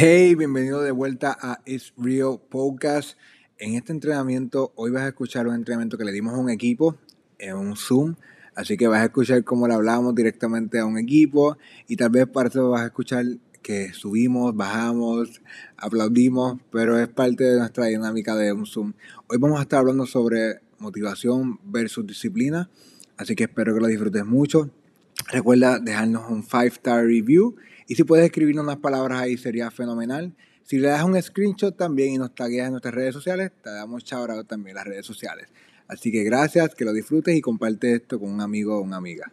Hey, bienvenido de vuelta a It's Real Podcast. En este entrenamiento, hoy vas a escuchar un entrenamiento que le dimos a un equipo en un Zoom. Así que vas a escuchar cómo le hablamos directamente a un equipo y tal vez para eso vas a escuchar que subimos, bajamos, aplaudimos, pero es parte de nuestra dinámica de un Zoom. Hoy vamos a estar hablando sobre motivación versus disciplina, así que espero que lo disfrutes mucho. Recuerda dejarnos un 5 star review y si puedes escribir unas palabras ahí sería fenomenal. Si le das un screenshot también y nos tagueas en nuestras redes sociales, te damos chao también en las redes sociales. Así que gracias, que lo disfrutes y comparte esto con un amigo o una amiga.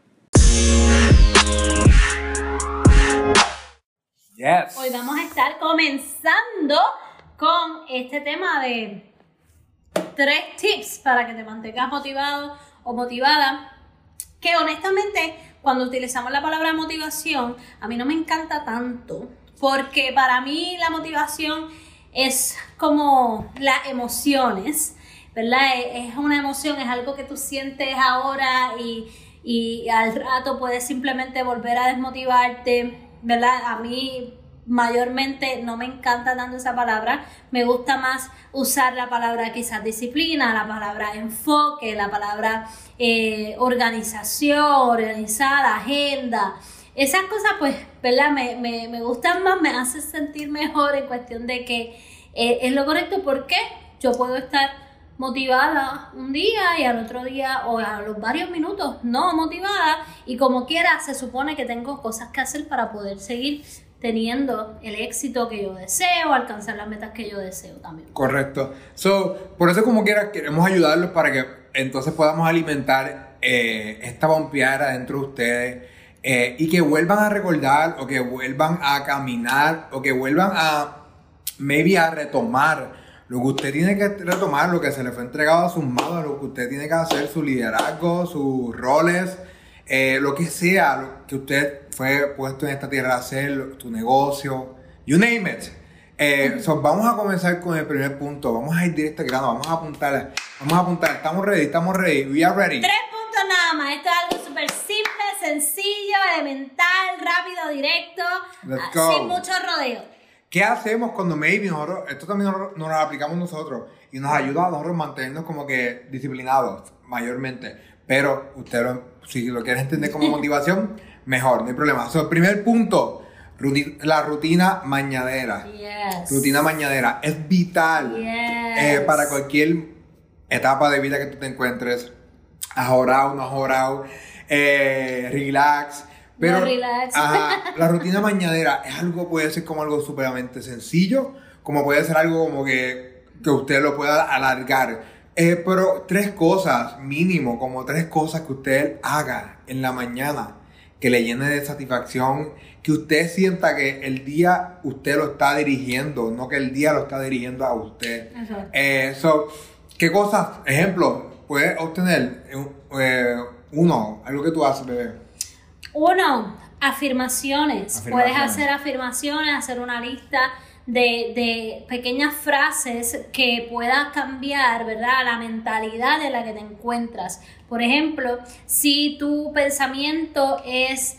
Yes. Hoy vamos a estar comenzando con este tema de tres tips para que te mantengas motivado o motivada. Que honestamente cuando utilizamos la palabra motivación, a mí no me encanta tanto, porque para mí la motivación es como las emociones, ¿verdad? Es una emoción, es algo que tú sientes ahora y, y al rato puedes simplemente volver a desmotivarte, ¿verdad? A mí mayormente no me encanta tanto esa palabra, me gusta más usar la palabra quizás disciplina, la palabra enfoque, la palabra eh, organización, organizada, agenda. Esas cosas pues, ¿verdad? Me, me, me gustan más, me hace sentir mejor en cuestión de que eh, es lo correcto porque yo puedo estar motivada un día y al otro día o a los varios minutos no motivada y como quiera se supone que tengo cosas que hacer para poder seguir teniendo el éxito que yo deseo, alcanzar las metas que yo deseo también. Correcto. So, por eso como quiera queremos ayudarlos para que entonces podamos alimentar eh, esta bombeada dentro de ustedes eh, y que vuelvan a recordar o que vuelvan a caminar o que vuelvan a maybe a retomar lo que usted tiene que retomar, lo que se le fue entregado a sus manos, lo que usted tiene que hacer, su liderazgo, sus roles, eh, lo que sea, lo que usted fue puesto en esta tierra a hacer, tu negocio, you name it. Eh, vamos a comenzar con el primer punto. Vamos a ir directo al grano. Vamos a apuntar. Vamos a apuntar. Estamos ready. Estamos ready. We are ready. Tres puntos nada más. Esto es algo súper simple, sencillo, elemental, rápido, directo. Let's go. Sin mucho rodeo. ¿Qué hacemos cuando maybe nosotros, esto también nos, lo aplicamos nosotros y nos ayuda a nosotros mantenernos como que disciplinados mayormente? Pero usted, si lo quiere entender como motivación, mejor, no hay problema. So, primer punto, la rutina mañadera. Rutina mañadera es vital eh, para cualquier etapa de vida que tú te encuentres. Has orado, no has orado, eh, relax. Pero relax. la rutina mañadera es algo, puede ser como algo superamente sencillo, como puede ser algo como que, que usted lo pueda alargar. Eh, pero tres cosas, mínimo, como tres cosas que usted haga en la mañana que le llene de satisfacción, que usted sienta que el día usted lo está dirigiendo, no que el día lo está dirigiendo a usted. Eh, ¿Qué cosas, ejemplo, puede obtener eh, uno, algo que tú haces, bebé? Uno, afirmaciones. Puedes hacer afirmaciones, hacer una lista de, pequeñas frases que puedan cambiar, ¿verdad? La mentalidad de la que te encuentras. Por ejemplo, si tu pensamiento es...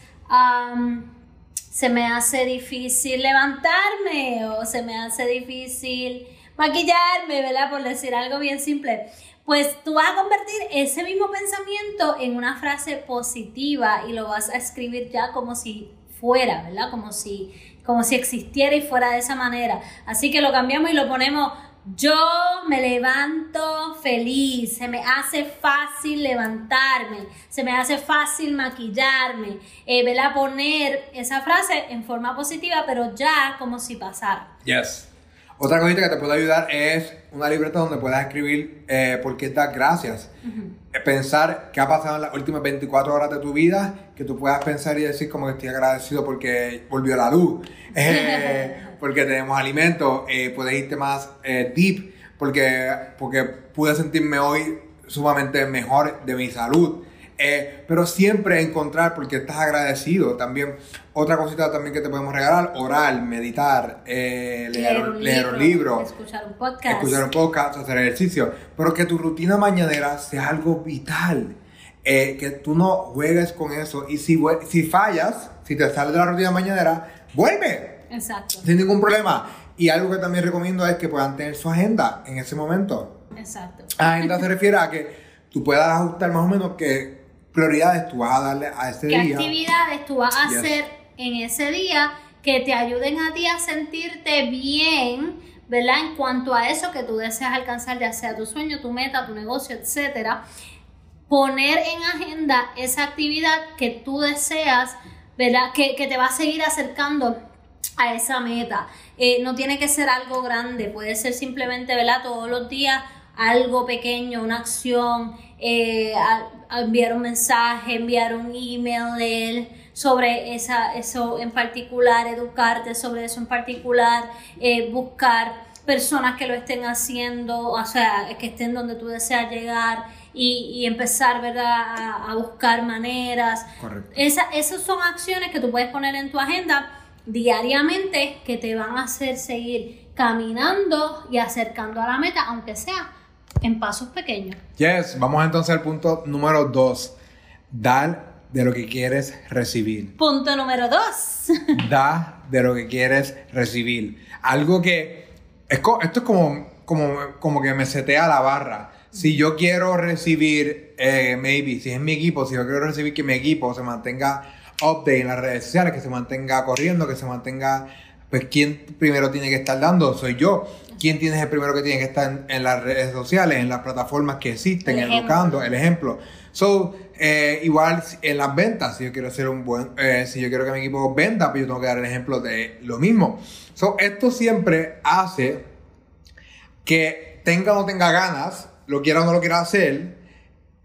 se me hace difícil levantarme o se me hace difícil maquillarme, ¿verdad? Por decir algo bien simple. Pues tú vas a convertir ese mismo pensamiento en una frase positiva y lo vas a escribir ya como si fuera, ¿verdad? Como si como si existiera y fuera de esa manera. Así que lo cambiamos y lo ponemos, yo me levanto feliz, se me hace fácil levantarme, se me hace fácil maquillarme, eh, ¿verdad? Poner esa frase en forma positiva, pero ya como si pasara. Yes. Otra cosita que te puede ayudar es una libreta donde puedas escribir eh, por qué das gracias. Pensar qué ha pasado en las últimas 24 horas de tu vida, que tú puedas pensar y decir como que estoy agradecido porque volvió la luz, eh, porque tenemos alimento, eh, puedes irte más eh, deep, porque, porque pude sentirme hoy sumamente mejor de mi salud. Eh, pero siempre encontrar, porque estás agradecido también. Otra cosita también que te podemos regalar, orar, meditar, eh, leer, un, libro, escuchar un podcast, escuchar un podcast, hacer ejercicio. Pero que tu rutina mañanera sea algo vital. Eh, que tú no juegues con eso. Y si, si fallas, si te sales de la rutina mañanera, vuelve. Exacto. Sin ningún problema. Y algo que también recomiendo es que puedan tener su agenda en ese momento. Exacto. Agenda se refiere a que tú puedas ajustar más o menos qué prioridades tú vas a darle a ese ¿Qué día. actividades tú vas a Yes. hacer en ese día que te ayuden a ti a sentirte bien, ¿verdad? En cuanto a eso que tú deseas alcanzar, ya sea tu sueño, tu meta, tu negocio, etcétera. Poner en agenda esa actividad que tú deseas, ¿verdad? Que, que te va a seguir acercando a esa meta. Eh, no tiene que ser algo grande, puede ser simplemente, ¿verdad? Todos los días algo pequeño, una acción, eh, a- a enviar un mensaje, enviar un email de él sobre esa, eso en particular, educarte sobre eso en particular, eh, buscar personas que lo estén haciendo, o sea, que estén donde tú deseas llegar y, y empezar, ¿verdad?, a, a buscar maneras. Correcto. Esa, esas son acciones que tú puedes poner en tu agenda diariamente que te van a hacer seguir caminando y acercando a la meta, aunque sea en pasos pequeños. Yes, vamos entonces al punto número dos. Dar de lo que quieres recibir. Punto número dos. da de lo que quieres recibir. Algo que es esto es como, como, como que me setea la barra. Si yo quiero recibir, eh, maybe, si es mi equipo, si yo quiero recibir que mi equipo se mantenga update en las redes sociales, que se mantenga corriendo, que se mantenga, pues ¿quién primero tiene que estar dando? Soy yo. ¿Quién tiene el primero que tiene que estar en, en las redes sociales, en las plataformas que existen, El educando, el ejemplo? So, eh, igual en las ventas, si yo quiero ser un buen, eh, si yo quiero que mi equipo venda, pues yo tengo que dar el ejemplo de lo mismo. So, esto siempre hace que tenga o no tenga ganas, lo quiera o no lo quiera hacer,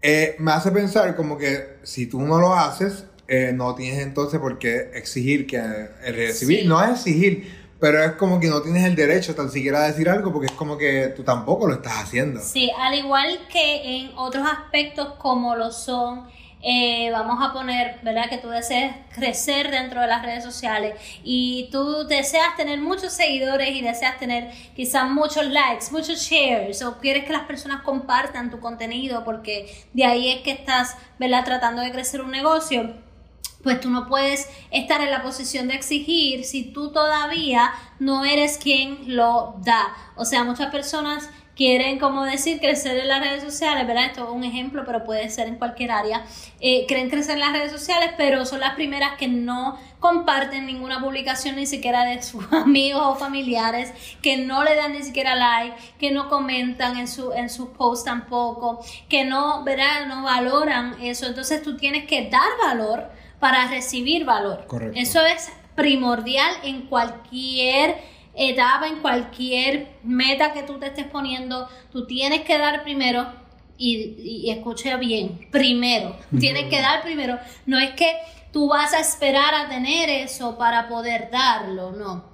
eh, me hace pensar como que si tú no lo haces, eh, no tienes entonces por qué exigir que el recibir. Sí. No es exigir, pero es como que no tienes el derecho tan siquiera a decir algo porque es como que tú tampoco lo estás haciendo. Sí, al igual que en otros aspectos como lo son, eh, vamos a poner, ¿verdad? Que tú deseas crecer dentro de las redes sociales y tú deseas tener muchos seguidores y deseas tener quizás muchos likes, muchos shares o quieres que las personas compartan tu contenido porque de ahí es que estás, ¿verdad? Tratando de crecer un negocio pues tú no puedes estar en la posición de exigir si tú todavía no eres quien lo da. O sea, muchas personas quieren, como decir, crecer en las redes sociales, ¿verdad? Esto es un ejemplo, pero puede ser en cualquier área. Eh, quieren crecer en las redes sociales, pero son las primeras que no comparten ninguna publicación ni siquiera de sus amigos o familiares, que no le dan ni siquiera like, que no comentan en, su, en sus posts tampoco, que no, ¿verdad? No valoran eso. Entonces tú tienes que dar valor para recibir valor. Correcto. Eso es primordial en cualquier etapa, en cualquier meta que tú te estés poniendo. Tú tienes que dar primero y, y escucha bien, primero. Tienes que dar primero. No es que tú vas a esperar a tener eso para poder darlo, no.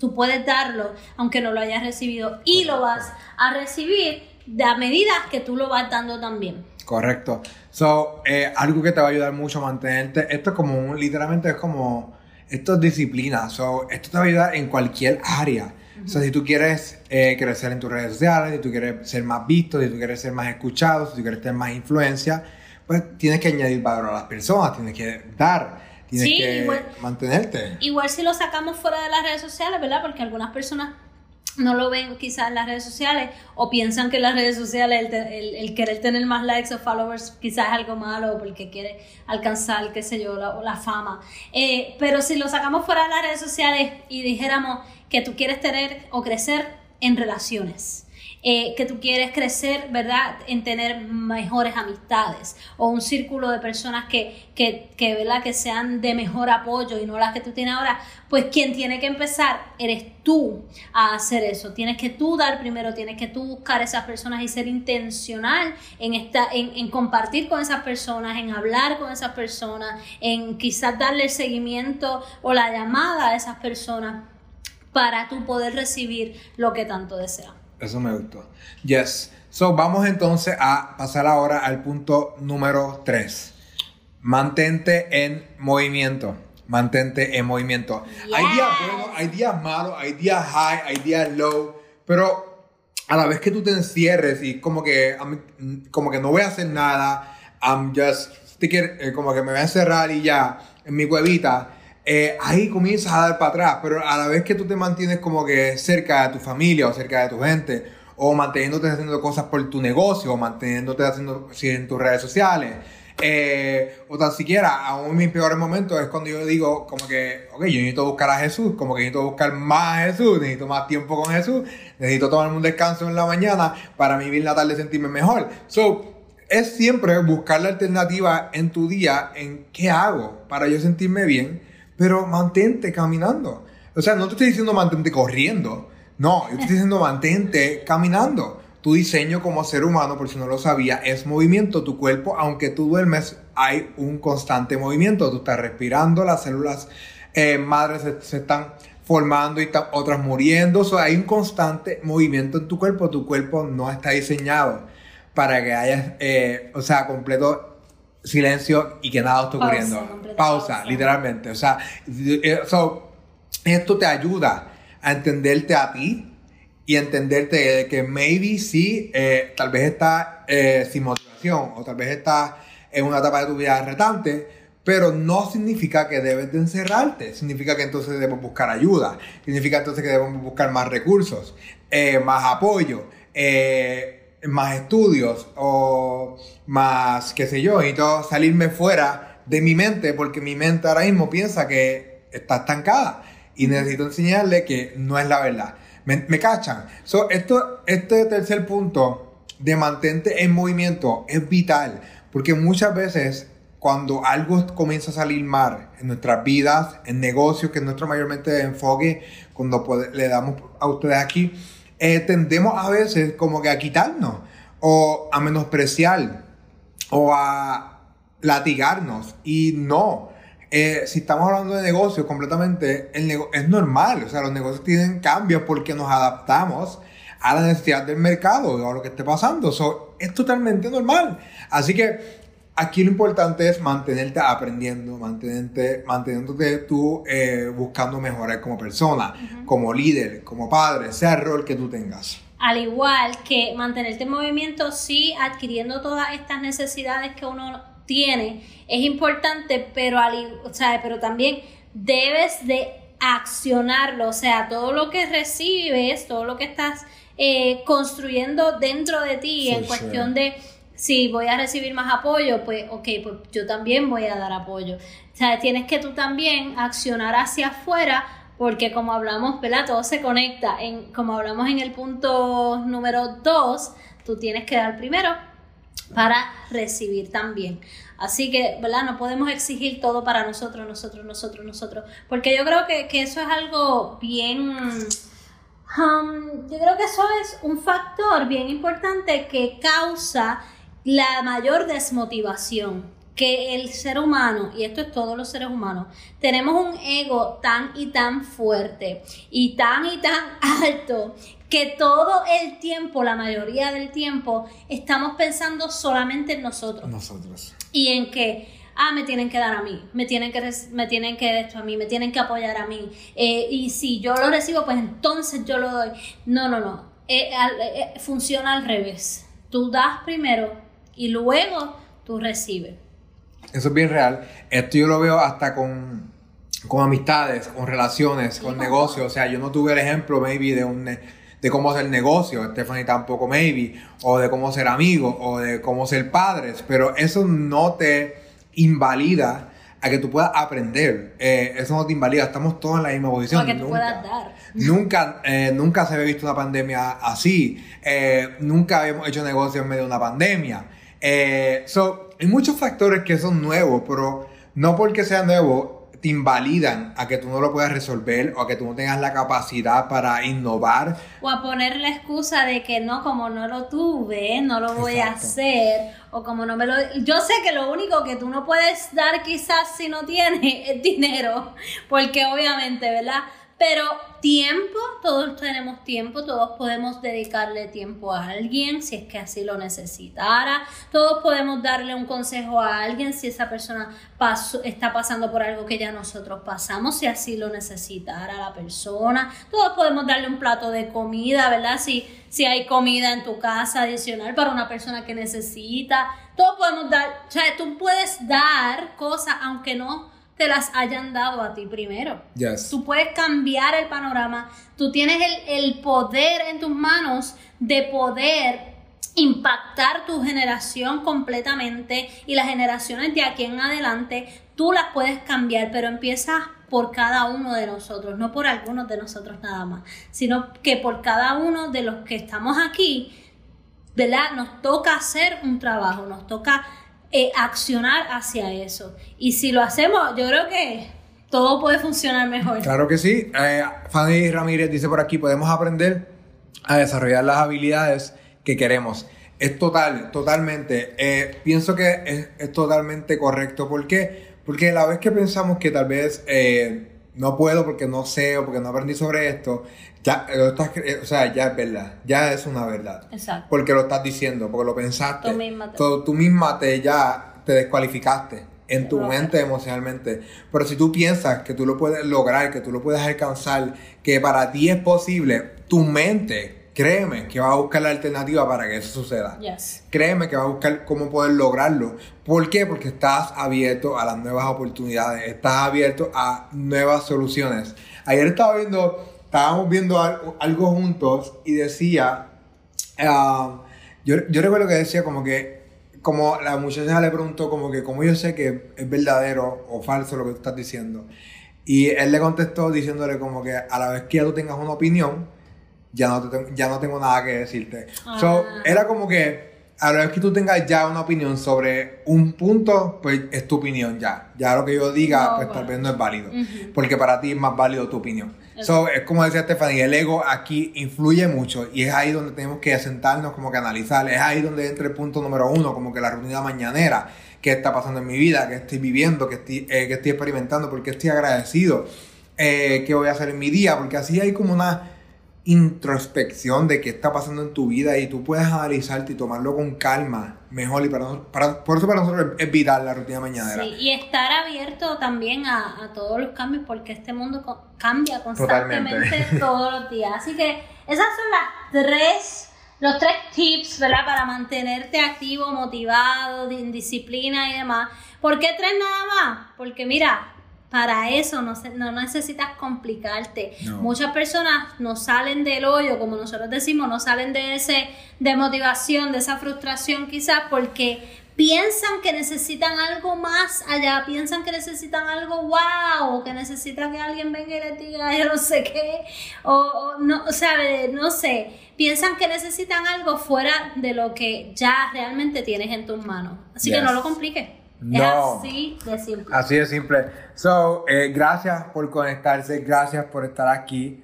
Tú puedes darlo aunque no lo hayas recibido y lo vas a recibir a medida que tú lo vas dando también. Correcto. So, eh, algo que te va a ayudar mucho a mantenerte, esto es como un, literalmente es como, esto es disciplina, so, esto te va a ayudar en cualquier área. O sea, si tú quieres eh, crecer en tus redes sociales, si tú quieres ser más visto, si tú quieres ser más escuchado, si tú quieres tener más influencia, pues tienes que añadir valor a las personas, tienes que dar, tienes Sí, que igual- mantenerte. Igual si lo sacamos fuera de las redes sociales, ¿verdad? Porque algunas personas no lo ven quizás en las redes sociales o piensan que en las redes sociales el, el- el querer tener más likes o followers quizás es algo malo porque quiere alcanzar, qué sé yo, la, la fama. Eh, pero si lo sacamos fuera de las redes sociales y dijéramos que tú quieres tener o crecer en relaciones, eh, que tú quieres crecer, ¿verdad? En tener mejores amistades o un círculo de personas que, que, que, ¿verdad? Que sean de mejor apoyo y no las que tú tienes ahora, pues quien tiene que empezar eres tú a hacer eso. Tienes que tú dar primero, tienes que tú buscar esas personas y ser intencional en, esta, en, en compartir con esas personas, en hablar con esas personas, en quizás darle el seguimiento o la llamada a esas personas para tú poder recibir lo que tanto deseas. Eso me gustó. Yes. So, vamos entonces a pasar ahora al punto número 3. Mantente en movimiento. Mantente en movimiento. Hay días Yes. buenos, hay días malos, hay días high, hay días low, pero a la vez que tú te encierres y como que, como que no voy a hacer nada, I'm just sticking, eh, como que me voy a encerrar y ya en mi cuevita, eh, ahí comienzas a dar para atrás, pero a la vez que tú te mantienes como que cerca de tu familia o cerca de tu gente, o manteniéndote haciendo cosas por tu negocio, o manteniéndote haciendo sí, en tus redes sociales, eh, o tan siquiera, aún en mis peores momentos es cuando yo digo como que, ok, yo necesito buscar a Jesús, como que necesito buscar más a Jesús, necesito más tiempo con Jesús, necesito tomarme un descanso en la mañana para vivir la tarde sentirme mejor. So, es siempre buscar la alternativa en tu día en qué hago para yo sentirme bien, pero mantente caminando. O sea, no te estoy diciendo mantente corriendo, no, yo te estoy diciendo mantente caminando. Tu diseño como ser humano, por si no lo sabía, es movimiento. Tu cuerpo, aunque tú duermes, hay un constante movimiento. Tú estás respirando, las células eh, madres se, están formando y otras muriendo. O sea, hay un constante movimiento en tu cuerpo. Tu cuerpo no está diseñado para que haya, eh, o sea, completo silencio y que nada esté ocurriendo. Pausa, literalmente. O sea, eh, esto te ayuda a entenderte a ti, y entenderte que maybe sí, eh, tal vez estás eh, sin motivación o tal vez estás en una etapa de tu vida retante, pero no significa que debes de encerrarte, significa que entonces debemos buscar ayuda, significa entonces que debemos buscar más recursos, eh, más apoyo, más estudios o más, qué sé yo, y todo salirme fuera de mi mente porque mi mente ahora mismo piensa que está estancada y necesito enseñarle que no es la verdad. ¿Me, cachan? So, esto, este tercer punto de mantente en movimiento es vital, porque muchas veces cuando algo comienza a salir mal en nuestras vidas, en negocios, que es nuestro mayormente enfoque, cuando le damos a ustedes aquí, eh, tendemos a veces como que a quitarnos, o a menospreciar, o a latigarnos, y no. Eh, si estamos hablando de negocios completamente, el es normal, o sea, los negocios tienen cambios porque nos adaptamos a la necesidad del mercado o a lo que esté pasando. So, es totalmente normal. Así que aquí lo importante es mantenerte aprendiendo, mantenerte, manteniéndote tú eh, buscando mejorar como persona, como líder, como padre, sea el rol que tú tengas. Al igual que mantenerte en movimiento, sí adquiriendo todas estas necesidades que uno tiene es importante, pero, al, o sea, pero también debes de accionarlo, o sea, todo lo que recibes, todo lo que estás eh, construyendo dentro de ti en cuestión de si voy a recibir más apoyo, pues ok, pues yo también voy a dar apoyo. O sea, tienes que tú también accionar hacia afuera porque como hablamos, ¿verdad? Todo se conecta. En, como hablamos en el punto número 2, tú tienes que dar primero para recibir también. Así que, ¿verdad? No podemos exigir todo para nosotros, nosotros, nosotros, nosotros. Porque yo creo que, eso es algo bien... Um, yo creo que eso es un factor bien importante que causa la mayor desmotivación que el ser humano, y esto es todos los seres humanos, tenemos un ego tan y tan fuerte y tan y tan alto que todo el tiempo, la mayoría del tiempo, estamos pensando solamente en nosotros. Nosotros. Y en que, ah, me tienen que dar a mí, me tienen que, me tienen que esto a mí, me tienen que apoyar a mí. Eh, y si yo lo recibo, pues entonces yo lo doy. No, no, no. Eh, eh, funciona al revés. Tú das primero y luego tú recibes. Eso es bien real. Esto yo lo veo hasta con, con amistades, con relaciones, con negocios. O sea, yo no tuve el ejemplo, maybe, de un de cómo hacer negocio, Stephanie tampoco maybe, o de cómo ser amigo, o de cómo ser padres, pero eso no te invalida a que tú puedas aprender. Eh, eso no te invalida, estamos todos en la misma posición. O que tú puedas dar. Nunca, eh, nunca se había visto una pandemia así. Eh, nunca habíamos hecho negocio en medio de una pandemia. so, hay muchos factores que son nuevos, pero no porque sea nuevo te invalidan a que tú no lo puedas resolver o a que tú no tengas la capacidad para innovar. O a poner la excusa de que no, como no lo tuve, no lo voy a hacer. O como no me lo... Yo sé que lo único que tú no puedes dar quizás si no tienes es dinero. Porque obviamente, ¿verdad? Pero tiempo, todos tenemos tiempo, todos podemos dedicarle tiempo a alguien si es que así lo necesitara, todos podemos darle un consejo a alguien si esa persona está pasando por algo que ya nosotros pasamos, si así lo necesitara la persona, todos podemos darle un plato de comida, ¿verdad? Si, si hay comida en tu casa adicional para una persona que necesita, todos podemos dar, o sea, tú puedes dar cosas aunque no te las hayan dado a ti primero. Yes. Tú puedes cambiar el panorama, tú tienes el, el poder en tus manos de poder impactar tu generación completamente y las generaciones de aquí en adelante, tú las puedes cambiar, pero empieza por cada uno de nosotros, no por algunos de nosotros nada más, sino que por cada uno de los que estamos aquí, ¿verdad? Nos toca hacer un trabajo, nos toca eh, accionar hacia eso. Y si lo hacemos, yo creo que todo puede funcionar mejor. Claro que sí. Eh, Fanny Ramírez dice por aquí, podemos aprender a desarrollar las habilidades que queremos. Es total, totalmente. Eh, pienso que es, totalmente correcto. ¿Por qué? Porque la vez que pensamos que tal vez no puedo porque no sé o porque no aprendí sobre esto, ya, lo estás, o sea, ya es verdad. Ya es una verdad. Exacto. Porque lo estás diciendo, porque lo pensaste. Tú misma te- Tú, tú misma te ya te descualificaste en tu mente emocionalmente. Pero si tú piensas que tú lo puedes lograr, que tú lo puedes alcanzar, que para ti es posible, tu mente, créeme, que va a buscar la alternativa para que eso suceda. Yes. Créeme que va a buscar cómo poder lograrlo. ¿Por qué? Porque estás abierto a las nuevas oportunidades, estás abierto a nuevas soluciones. Ayer estaba viendo, estábamos viendo al- algo juntos y decía, ah, yo, yo recuerdo que decía como que, como la muchacha le preguntó como que, ¿cómo yo sé que es verdadero o falso lo que tú estás diciendo? Y él le contestó diciéndole como que a la vez que ya tú tengas una opinión, ya no, te ya no tengo nada que decirte. So, Ah. era como que a la vez que tú tengas ya una opinión sobre un punto, pues es tu opinión ya. Ya lo que yo diga, No, pues tal vez no es válido. Porque para ti es más válido tu opinión. So, es como decía Stephanie, el ego aquí influye mucho y es ahí donde tenemos que sentarnos como que analizar. Es ahí donde entra el punto número uno, como que la rutina mañanera. ¿Qué está pasando en mi vida? ¿Qué estoy viviendo? ¿Qué estoy, eh, qué estoy experimentando? ¿Por qué estoy agradecido? Eh, ¿Qué voy a hacer en mi día? Porque así hay como una introspección de qué está pasando en tu vida y tú puedes analizarte y tomarlo con calma mejor y para, nos- para- por eso para nosotros es vital la rutina mañanera. Sí, y estar abierto también a, a todos los cambios porque este mundo co- cambia Totalmente. constantemente todos los días. Así que esas son las tres, los tres tips, ¿verdad? Para mantenerte activo, motivado, en disciplina y demás. ¿Por qué tres nada más? Porque mira, para eso no, se- no necesitas complicarte. No. Muchas personas no salen del hoyo, como nosotros decimos, no salen de ese de motivación, de esa frustración quizás porque piensan que necesitan algo más allá, piensan que necesitan algo wow, o que necesitan que alguien venga y les diga yo no sé qué, o, o no, o sea, no sé, piensan que necesitan algo fuera de lo que ya realmente tienes en tus manos. Así que no lo compliques. No. Es así de simple. Así de simple. So, eh, gracias por conectarse, gracias por estar aquí.